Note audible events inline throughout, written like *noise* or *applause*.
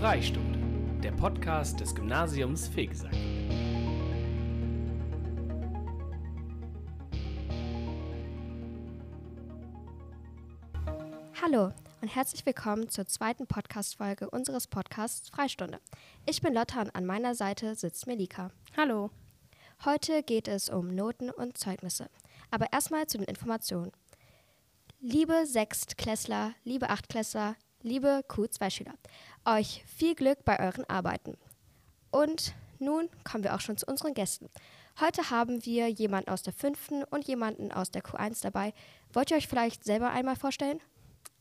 Freistunde, der Podcast des Gymnasiums Fegesack. Hallo und herzlich willkommen zur zweiten Podcast-Folge unseres Podcasts Freistunde. Ich bin Lotta und an meiner Seite sitzt Melika. Hallo. Heute geht es um Noten und Zeugnisse. Aber erstmal zu den Informationen. Liebe Sechstklässler, liebe Achtklässler, liebe Q2-Schüler, euch viel Glück bei euren Arbeiten. Und nun kommen wir auch schon zu unseren Gästen. Heute haben wir jemanden aus der fünften und jemanden aus der Q1 dabei. Wollt ihr euch vielleicht selber einmal vorstellen?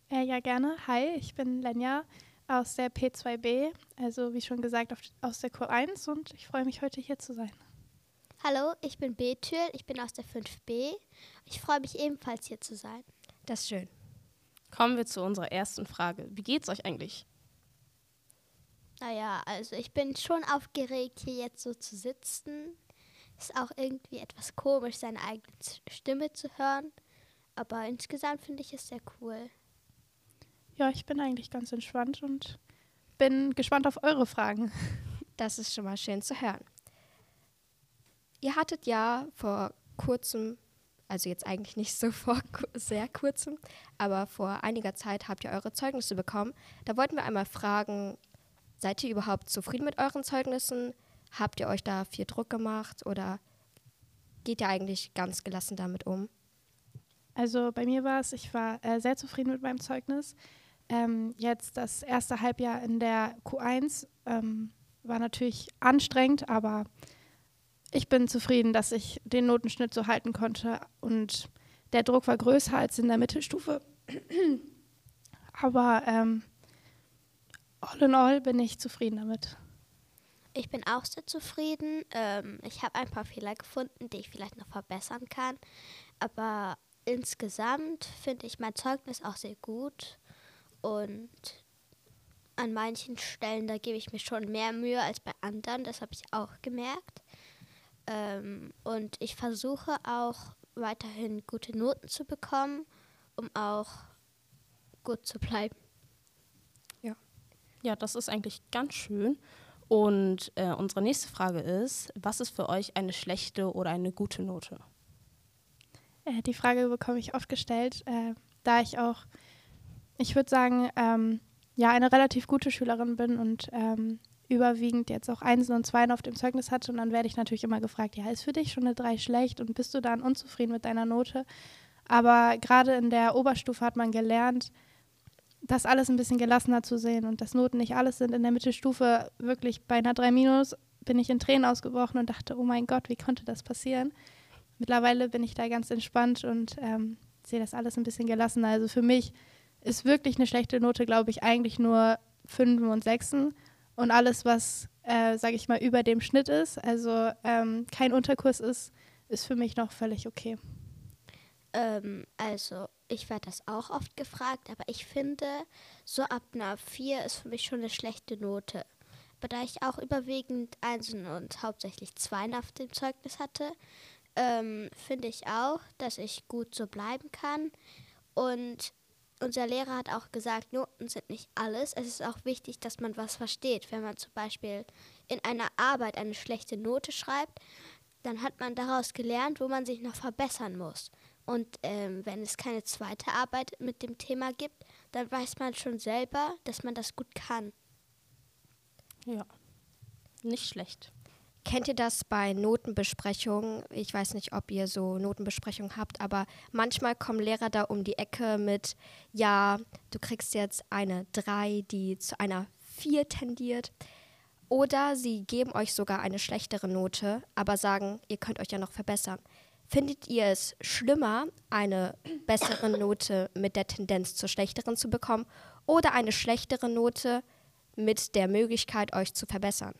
Äh, ja, gerne. Hi, ich bin Lenja aus der P2B, also wie schon gesagt auf, aus der Q1 und ich freue mich heute hier zu sein. Hallo, ich bin Betül, ich bin aus der 5b. Ich freue mich ebenfalls hier zu sein. Das ist schön. Kommen wir zu unserer ersten Frage. Wie geht's euch eigentlich? Naja, also ich bin schon aufgeregt, hier jetzt so zu sitzen. Ist auch irgendwie etwas komisch, seine eigene Stimme zu hören. Aber insgesamt finde ich es sehr cool. Ja, ich bin eigentlich ganz entspannt und bin gespannt auf eure Fragen. *laughs* Das ist schon mal schön zu hören. Ihr hattet ja vor kurzem, also jetzt eigentlich nicht so vor sehr kurzem, aber vor einiger Zeit habt ihr eure Zeugnisse bekommen. Da wollten wir einmal fragen, seid ihr überhaupt zufrieden mit euren Zeugnissen? Habt ihr euch da viel Druck gemacht oder geht ihr eigentlich ganz gelassen damit um? Also bei mir war es, ich war äh, sehr zufrieden mit meinem Zeugnis. Ähm, jetzt das erste Halbjahr in der Q1 ähm, war natürlich anstrengend, aber ich bin zufrieden, dass ich den Notenschnitt so halten konnte und der Druck war größer als in der Mittelstufe. *clears throat* aber ähm, all in all bin ich zufrieden damit. Ich bin auch sehr zufrieden. Ähm, ich habe ein paar Fehler gefunden, die ich vielleicht noch verbessern kann. Aber insgesamt finde ich mein Zeugnis auch sehr gut. Und an manchen Stellen, da gebe ich mir schon mehr Mühe als bei anderen. Das habe ich auch gemerkt. Ähm, und ich versuche auch weiterhin gute Noten zu bekommen, um auch gut zu bleiben. Ja. Ja, das ist eigentlich ganz schön. Und äh, unsere nächste Frage ist, was ist für euch eine schlechte oder eine gute Note? Äh, die Frage bekomme ich oft gestellt, äh, da ich auch, ich würde sagen, ähm, ja, eine relativ gute Schülerin bin und ähm, überwiegend jetzt auch Einsen und Zweien auf dem Zeugnis hatte. Und dann werde ich natürlich immer gefragt, ja, ist für dich schon eine Drei schlecht und bist du dann unzufrieden mit deiner Note? Aber gerade in der Oberstufe hat man gelernt, das alles ein bisschen gelassener zu sehen und dass Noten nicht alles sind. In der Mittelstufe wirklich bei einer 3 minus bin ich in Tränen ausgebrochen und dachte, oh mein Gott, wie konnte das passieren? Mittlerweile bin ich da ganz entspannt und ähm, sehe das alles ein bisschen gelassener. Also für mich ist wirklich eine schlechte Note, glaube ich, eigentlich nur Fünfen und Sechsen und alles, was, äh, sage ich mal, über dem Schnitt ist, also ähm, kein Unterkurs ist, ist für mich noch völlig okay. Ähm, also ich werde das auch oft gefragt, aber ich finde, so ab einer 4 ist für mich schon eine schlechte Note. Aber da ich auch überwiegend Einsen und hauptsächlich Zweien auf dem Zeugnis hatte, ähm, finde ich auch, dass ich gut so bleiben kann. Und unser Lehrer hat auch gesagt, Noten sind nicht alles. Es ist auch wichtig, dass man was versteht. Wenn man zum Beispiel in einer Arbeit eine schlechte Note schreibt, dann hat man daraus gelernt, wo man sich noch verbessern muss. Und ähm, wenn es keine zweite Arbeit mit dem Thema gibt, dann weiß man schon selber, dass man das gut kann. Ja, nicht schlecht. Kennt ihr das bei Notenbesprechungen? Ich weiß nicht, ob ihr so Notenbesprechungen habt, aber manchmal kommen Lehrer da um die Ecke mit, ja, du kriegst jetzt eine 3, die zu einer 4 tendiert. Oder sie geben euch sogar eine schlechtere Note, aber sagen, ihr könnt euch ja noch verbessern. Findet ihr es schlimmer, eine bessere Note mit der Tendenz zur schlechteren zu bekommen oder eine schlechtere Note mit der Möglichkeit, euch zu verbessern?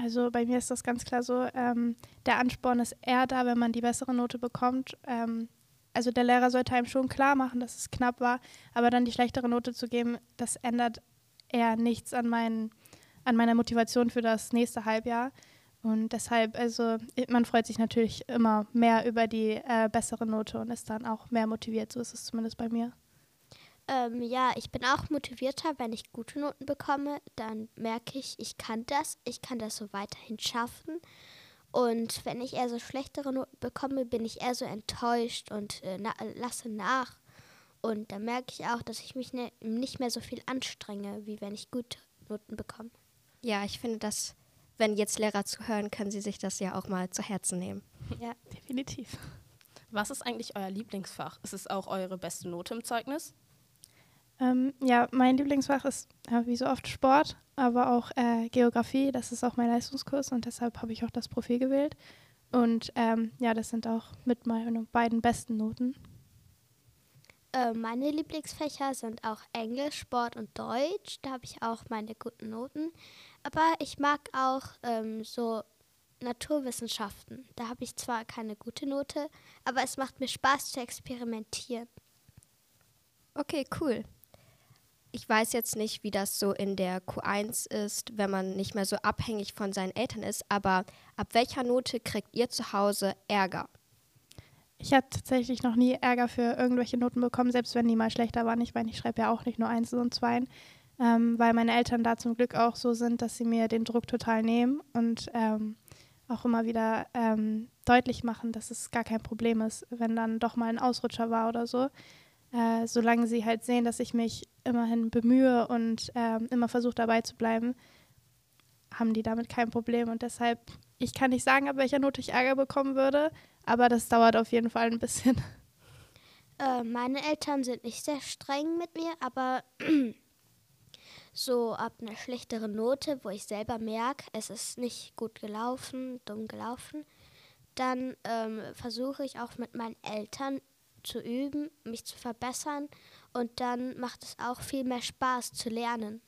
Also bei mir ist das ganz klar so, ähm, der Ansporn ist eher da, wenn man die bessere Note bekommt. Ähm, also der Lehrer sollte einem schon klar machen, dass es knapp war, aber dann die schlechtere Note zu geben, das ändert eher nichts an, mein, an meiner Motivation für das nächste Halbjahr. Und deshalb, also man freut sich natürlich immer mehr über die äh, bessere Note und ist dann auch mehr motiviert. So ist es zumindest bei mir. Ähm, ja, ich bin auch motivierter, wenn ich gute Noten bekomme. Dann merke ich, ich kann das. Ich kann das so weiterhin schaffen. Und wenn ich eher so schlechtere Noten bekomme, bin ich eher so enttäuscht und äh, na lasse nach. Und dann merke ich auch, dass ich mich ne nicht mehr so viel anstrenge, wie wenn ich gute Noten bekomme. Ja, ich finde, dass, wenn jetzt Lehrer zuhören, können sie sich das ja auch mal zu Herzen nehmen. Ja, definitiv. Was ist eigentlich euer Lieblingsfach? Ist es auch eure beste Note im Zeugnis? Ähm, ja, mein Lieblingsfach ist äh, wie so oft Sport, aber auch äh, Geografie. Das ist auch mein Leistungskurs und deshalb habe ich auch das Profil gewählt. Und ähm, ja, das sind auch mit meinen beiden besten Noten. Äh, meine Lieblingsfächer sind auch Englisch, Sport und Deutsch. Da habe ich auch meine guten Noten. Aber ich mag auch ähm, so Naturwissenschaften. Da habe ich zwar keine gute Note, aber es macht mir Spaß zu experimentieren. Okay, cool. Ich weiß jetzt nicht, wie das so in der Q1 ist, wenn man nicht mehr so abhängig von seinen Eltern ist, aber ab welcher Note kriegt ihr zu Hause Ärger? Ich habe tatsächlich noch nie Ärger für irgendwelche Noten bekommen, selbst wenn die mal schlechter waren. Ich meine, ich schreibe ja auch nicht nur Einsen und Zweien, ähm, weil meine Eltern da zum Glück auch so sind, dass sie mir den Druck total nehmen und ähm, auch immer wieder ähm, deutlich machen, dass es gar kein Problem ist, wenn dann doch mal ein Ausrutscher war oder so. Äh, solange sie halt sehen, dass ich mich immerhin bemühe und äh, immer versuche dabei zu bleiben, haben die damit kein Problem. Und deshalb, ich kann nicht sagen, ab welcher Note ich Ärger bekommen würde, aber das dauert auf jeden Fall ein bisschen. *laughs* Äh, meine Eltern sind nicht sehr streng mit mir, aber *clears throat* so ab einer schlechteren Note, wo ich selber merke, es ist nicht gut gelaufen, dumm gelaufen, dann ähm, versuche ich auch mit meinen Eltern zu üben, mich zu verbessern und dann macht es auch viel mehr Spaß zu lernen.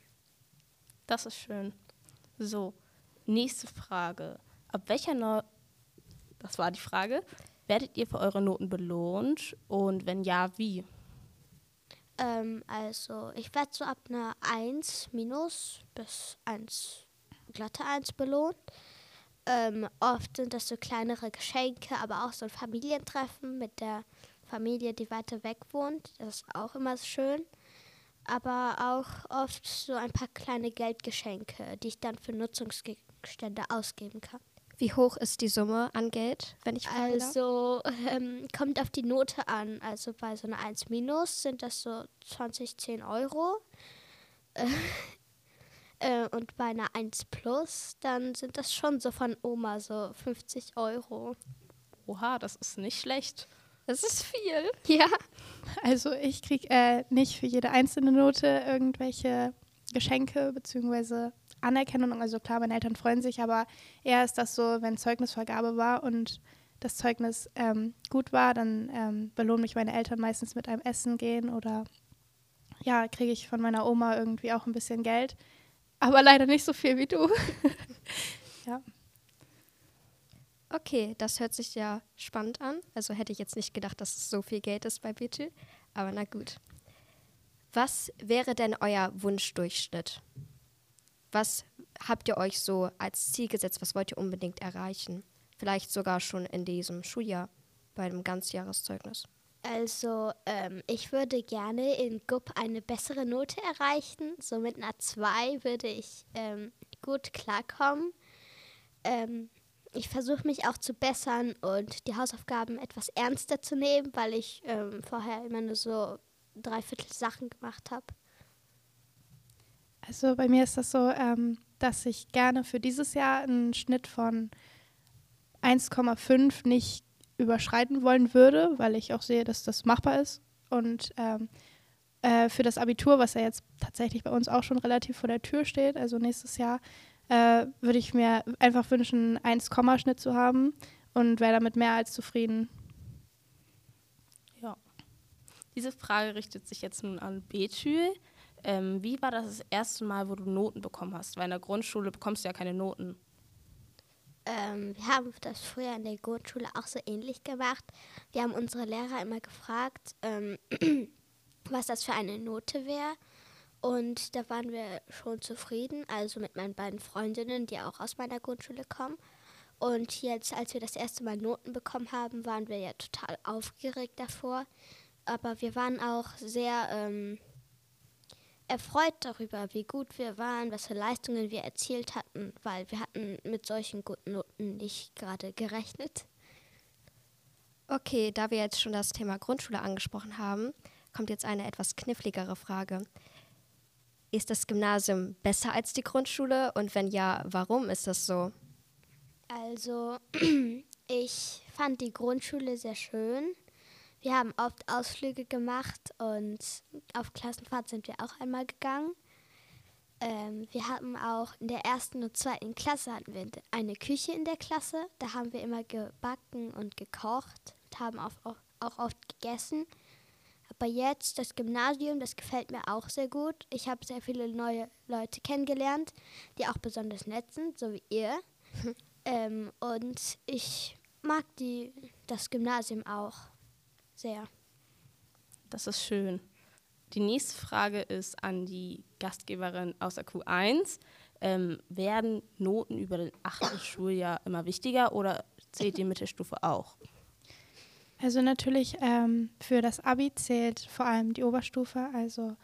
Das ist schön. So, nächste Frage. Ab welcher no das war die Frage. Werdet ihr für eure Noten belohnt und wenn ja, wie? Ähm, also, ich werde so ab einer 1 minus bis 1 glatte 1 belohnt. Ähm, oft sind das so kleinere Geschenke, aber auch so ein Familientreffen mit der Familie, die weiter weg wohnt. Das ist auch immer schön. Aber auch oft so ein paar kleine Geldgeschenke, die ich dann für Nutzungsgegenstände ausgeben kann. Wie hoch ist die Summe an Geld, wenn ich frage? Also ähm, kommt auf die Note an. Also bei so einer 1 minus sind das so 20, 10 Euro. *laughs* Äh, und bei einer 1 plus, dann sind das schon so von Oma so 50 Euro. Oha, das ist nicht schlecht. Das ist viel. *laughs* Ja. Also ich kriege äh, nicht für jede einzelne Note irgendwelche Geschenke bzw. Anerkennung. Also klar, meine Eltern freuen sich, aber eher ist das so, wenn Zeugnisvergabe war und das Zeugnis ähm, gut war, dann ähm, belohnen mich meine Eltern meistens mit einem Essen gehen oder ja, kriege ich von meiner Oma irgendwie auch ein bisschen Geld. Aber leider nicht so viel wie du. *laughs* ja. Okay, das hört sich ja spannend an. Also hätte ich jetzt nicht gedacht, dass es so viel Geld ist bei Bitte. Aber na gut. Was wäre denn euer Wunschdurchschnitt? Was habt ihr euch so als Ziel gesetzt? Was wollt ihr unbedingt erreichen? Vielleicht sogar schon in diesem Schuljahr bei einem Ganzjahreszeugnis. Also, ähm, ich würde gerne in GUP eine bessere Note erreichen. So mit einer 2 würde ich ähm, gut klarkommen. Ähm, ich versuche mich auch zu bessern und die Hausaufgaben etwas ernster zu nehmen, weil ich ähm, vorher immer nur so dreiviertel Sachen gemacht habe. Also bei mir ist das so, ähm, dass ich gerne für dieses Jahr einen Schnitt von 1,5 nicht überschreiten wollen würde, weil ich auch sehe, dass das machbar ist. Und ähm, äh, für das Abitur, was ja jetzt tatsächlich bei uns auch schon relativ vor der Tür steht, also nächstes Jahr, äh, würde ich mir einfach wünschen, 1, Schnitt zu haben und wäre damit mehr als zufrieden. Ja. Diese Frage richtet sich jetzt nun an Betül. Ähm, wie war das das erste Mal, wo du Noten bekommen hast? Weil in der Grundschule bekommst du ja keine Noten. Ähm, wir haben das früher in der Grundschule auch so ähnlich gemacht. Wir haben unsere Lehrer immer gefragt, ähm, *clears throat* was das für eine Note wäre. Und da waren wir schon zufrieden, also mit meinen beiden Freundinnen, die auch aus meiner Grundschule kommen. Und jetzt, als wir das erste Mal Noten bekommen haben, waren wir ja total aufgeregt davor. Aber wir waren auch sehr ähm, erfreut darüber, wie gut wir waren, was für Leistungen wir erzielt hatten, weil wir hatten mit solchen guten Noten nicht gerade gerechnet. Okay, da wir jetzt schon das Thema Grundschule angesprochen haben, kommt jetzt eine etwas kniffligere Frage. Ist das Gymnasium besser als die Grundschule und wenn ja, warum ist das so? Also, *clears throat* ich fand die Grundschule sehr schön. Wir haben oft Ausflüge gemacht und auf Klassenfahrt sind wir auch einmal gegangen. Ähm, wir hatten auch in der ersten und zweiten Klasse hatten wir eine Küche in der Klasse. Da haben wir immer gebacken und gekocht und haben auch, auch, auch oft gegessen. Aber jetzt das Gymnasium, das gefällt mir auch sehr gut. Ich habe sehr viele neue Leute kennengelernt, die auch besonders nett sind, so wie ihr. *laughs* ähm, und ich mag die, das Gymnasium auch sehr. Das ist schön. Die nächste Frage ist an die Gastgeberin aus der Q1. Ähm, werden Noten über den achten Schuljahr immer wichtiger oder zählt die Mittelstufe auch? Also natürlich ähm, für das Abi zählt vor allem die Oberstufe, also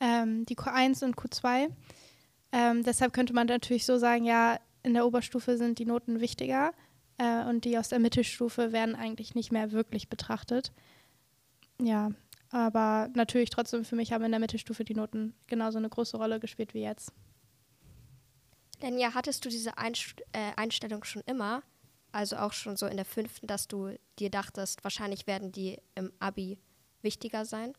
ähm, die Q1 und Q2. Ähm, deshalb könnte man natürlich so sagen, ja, in der Oberstufe sind die Noten wichtiger äh, und die aus der Mittelstufe werden eigentlich nicht mehr wirklich betrachtet. Ja, aber natürlich trotzdem für mich haben in der Mittelstufe die Noten genauso eine große Rolle gespielt wie jetzt. Denn ja, hattest du diese Einst äh, Einstellung schon immer? Also auch schon so in der fünften, dass du dir dachtest, wahrscheinlich werden die im Abi wichtiger sein?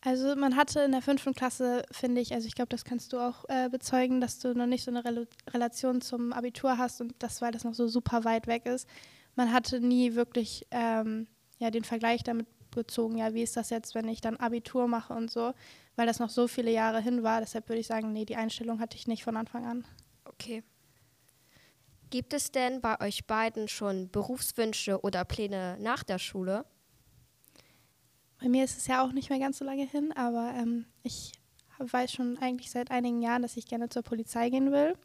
Also man hatte in der fünften Klasse, finde ich, also ich glaube, das kannst du auch äh, bezeugen, dass du noch nicht so eine Rel Relation zum Abitur hast und das, weil das noch so super weit weg ist. Man hatte nie wirklich ähm, ja, den Vergleich damit gezogen, ja, wie ist das jetzt, wenn ich dann Abitur mache und so, weil das noch so viele Jahre hin war. Deshalb würde ich sagen, nee, die Einstellung hatte ich nicht von Anfang an. Okay. Gibt es denn bei euch beiden schon Berufswünsche oder Pläne nach der Schule? Bei mir ist es ja auch nicht mehr ganz so lange hin, aber ähm, ich weiß schon eigentlich seit einigen Jahren, dass ich gerne zur Polizei gehen will.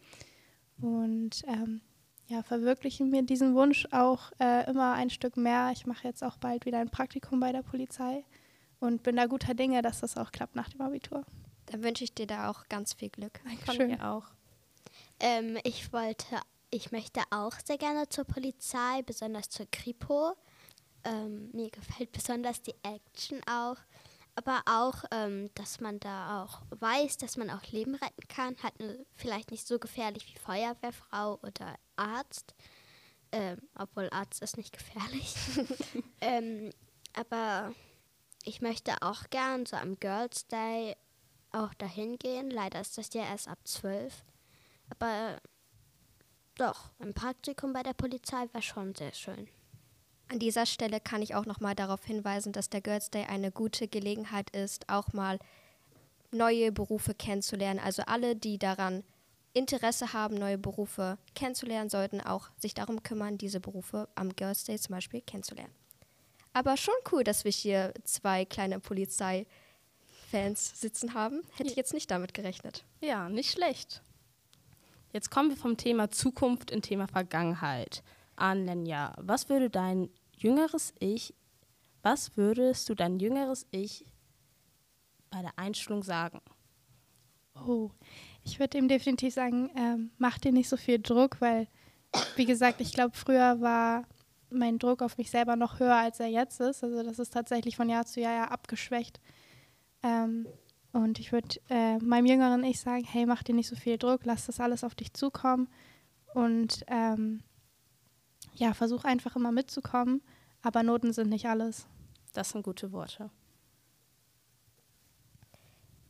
Und ähm, ja, verwirklichen mir diesen Wunsch auch äh, immer ein Stück mehr. Ich mache jetzt auch bald wieder ein Praktikum bei der Polizei und bin da guter Dinge, dass das auch klappt nach dem Abitur. Dann wünsche ich dir da auch ganz viel Glück. Dankeschön. Von auch. Ähm, ich wollte, ich möchte auch sehr gerne zur Polizei, besonders zur Kripo. Ähm, mir gefällt besonders die Action auch. Aber auch, ähm, dass man da auch weiß, dass man auch Leben retten kann. Halt vielleicht nicht so gefährlich wie Feuerwehrfrau oder Arzt. Ähm, obwohl Arzt ist nicht gefährlich. *laughs* ähm, aber ich möchte auch gern so am Girls Day auch dahin gehen. Leider ist das ja erst ab 12. Aber doch, ein Praktikum bei der Polizei wäre schon sehr schön. An dieser Stelle kann ich auch noch mal darauf hinweisen, dass der Girls Day eine gute Gelegenheit ist, auch mal neue Berufe kennenzulernen. Also alle, die daran Interesse haben, neue Berufe kennenzulernen, sollten auch sich darum kümmern, diese Berufe am Girls Day zum Beispiel kennenzulernen. Aber schon cool, dass wir hier zwei kleine Polizeifans sitzen haben. Hätte ich jetzt nicht damit gerechnet. Ja, nicht schlecht. Jetzt kommen wir vom Thema Zukunft in Thema Vergangenheit an Lenja. Was würde dein jüngeres Ich, was würdest du dein jüngeres Ich bei der Einstellung sagen? Oh, ich würde ihm definitiv sagen, ähm, mach dir nicht so viel Druck, weil, wie gesagt, ich glaube, früher war mein Druck auf mich selber noch höher, als er jetzt ist. Also das ist tatsächlich von Jahr zu Jahr ja abgeschwächt. Ähm, und ich würde äh, meinem jüngeren Ich sagen, hey, mach dir nicht so viel Druck, lass das alles auf dich zukommen und ähm, ja, versuch einfach immer mitzukommen, aber Noten sind nicht alles. Das sind gute Worte.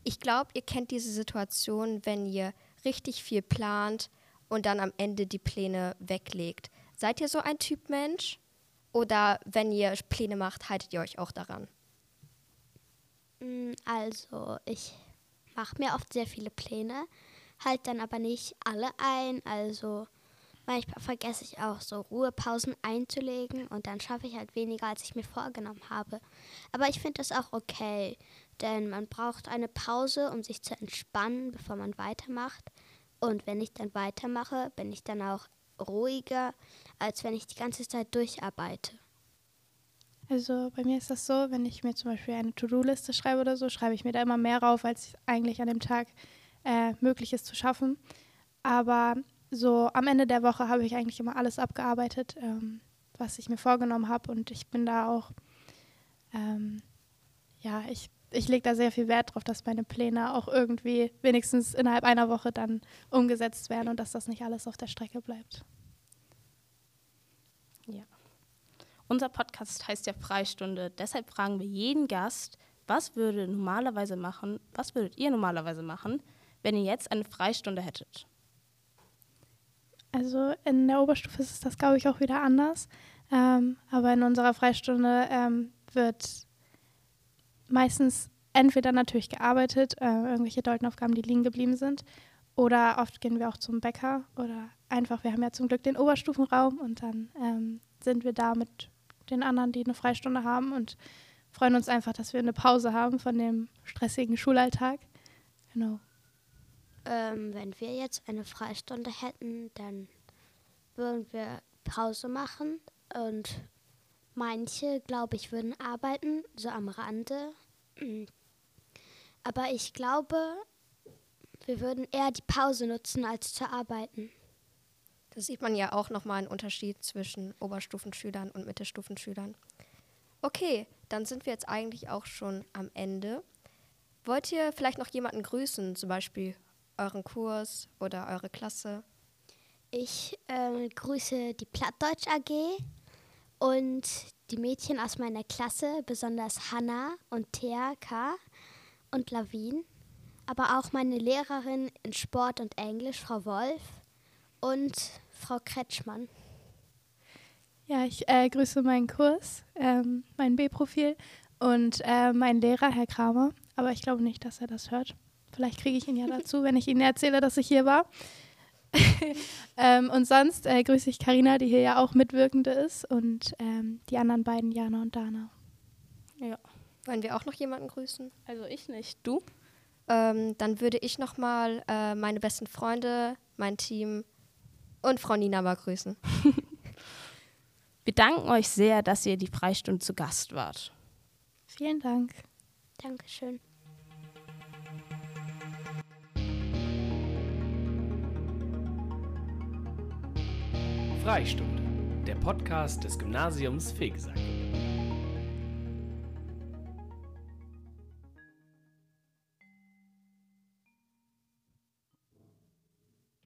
Ich glaube, ihr kennt diese Situation, wenn ihr richtig viel plant und dann am Ende die Pläne weglegt. Seid ihr so ein Typ Mensch? Oder wenn ihr Pläne macht, haltet ihr euch auch daran? Also, ich mache mir oft sehr viele Pläne, halt dann aber nicht alle ein. Also, Manchmal vergesse ich auch so Ruhepausen einzulegen und dann schaffe ich halt weniger, als ich mir vorgenommen habe. Aber ich finde das auch okay, denn man braucht eine Pause, um sich zu entspannen, bevor man weitermacht. Und wenn ich dann weitermache, bin ich dann auch ruhiger, als wenn ich die ganze Zeit durcharbeite. Also bei mir ist das so, wenn ich mir zum Beispiel eine To-Do-Liste schreibe oder so, schreibe ich mir da immer mehr rauf, als eigentlich an dem Tag äh, möglich ist zu schaffen. Aber so am Ende der Woche habe ich eigentlich immer alles abgearbeitet, ähm, was ich mir vorgenommen habe. Und ich bin da auch, ähm, ja, ich, ich lege da sehr viel Wert drauf, dass meine Pläne auch irgendwie wenigstens innerhalb einer Woche dann umgesetzt werden und dass das nicht alles auf der Strecke bleibt. Ja. Unser Podcast heißt ja Freistunde. Deshalb fragen wir jeden Gast, was würde normalerweise machen, was würdet ihr normalerweise machen, wenn ihr jetzt eine Freistunde hättet? Also in der Oberstufe ist das, glaube ich, auch wieder anders. Ähm, aber in unserer Freistunde ähm, wird meistens entweder natürlich gearbeitet, äh, irgendwelche Deutenaufgaben, die liegen geblieben sind, oder oft gehen wir auch zum Bäcker oder einfach, wir haben ja zum Glück den Oberstufenraum und dann ähm, sind wir da mit den anderen, die eine Freistunde haben und freuen uns einfach, dass wir eine Pause haben von dem stressigen Schulalltag. Genau. Ähm, wenn wir jetzt eine Freistunde hätten, dann würden wir Pause machen und manche, glaube ich, würden arbeiten, so am Rande. Aber ich glaube, wir würden eher die Pause nutzen, als zu arbeiten. Da sieht man ja auch nochmal einen Unterschied zwischen Oberstufenschülern und Mittelstufenschülern. Okay, dann sind wir jetzt eigentlich auch schon am Ende. Wollt ihr vielleicht noch jemanden grüßen, zum Beispiel euren Kurs oder eure Klasse? Ich äh, grüße die Plattdeutsch AG und die Mädchen aus meiner Klasse, besonders Hanna und Thea K. und Lavin, aber auch meine Lehrerin in Sport und Englisch, Frau Wolf und Frau Kretschmann. Ja, ich äh, grüße meinen Kurs, ähm, mein B-Profil und äh, meinen Lehrer, Herr Kramer. Aber ich glaube nicht, dass er das hört. Vielleicht kriege ich ihn ja *laughs* dazu, wenn ich Ihnen erzähle, dass ich hier war. *laughs* ähm, und sonst äh, grüße ich Karina, die hier ja auch Mitwirkende ist, und ähm, die anderen beiden, Jana und Dana. Ja. Wollen wir auch noch jemanden grüßen? Also ich nicht. Du? Ähm, dann würde ich nochmal äh, meine besten Freunde, mein Team und Frau Nina mal grüßen. *laughs* wir danken euch sehr, dass ihr die Freistunde zu Gast wart. Vielen Dank. Dankeschön. Freistunde, der Podcast des Gymnasiums Fegesack.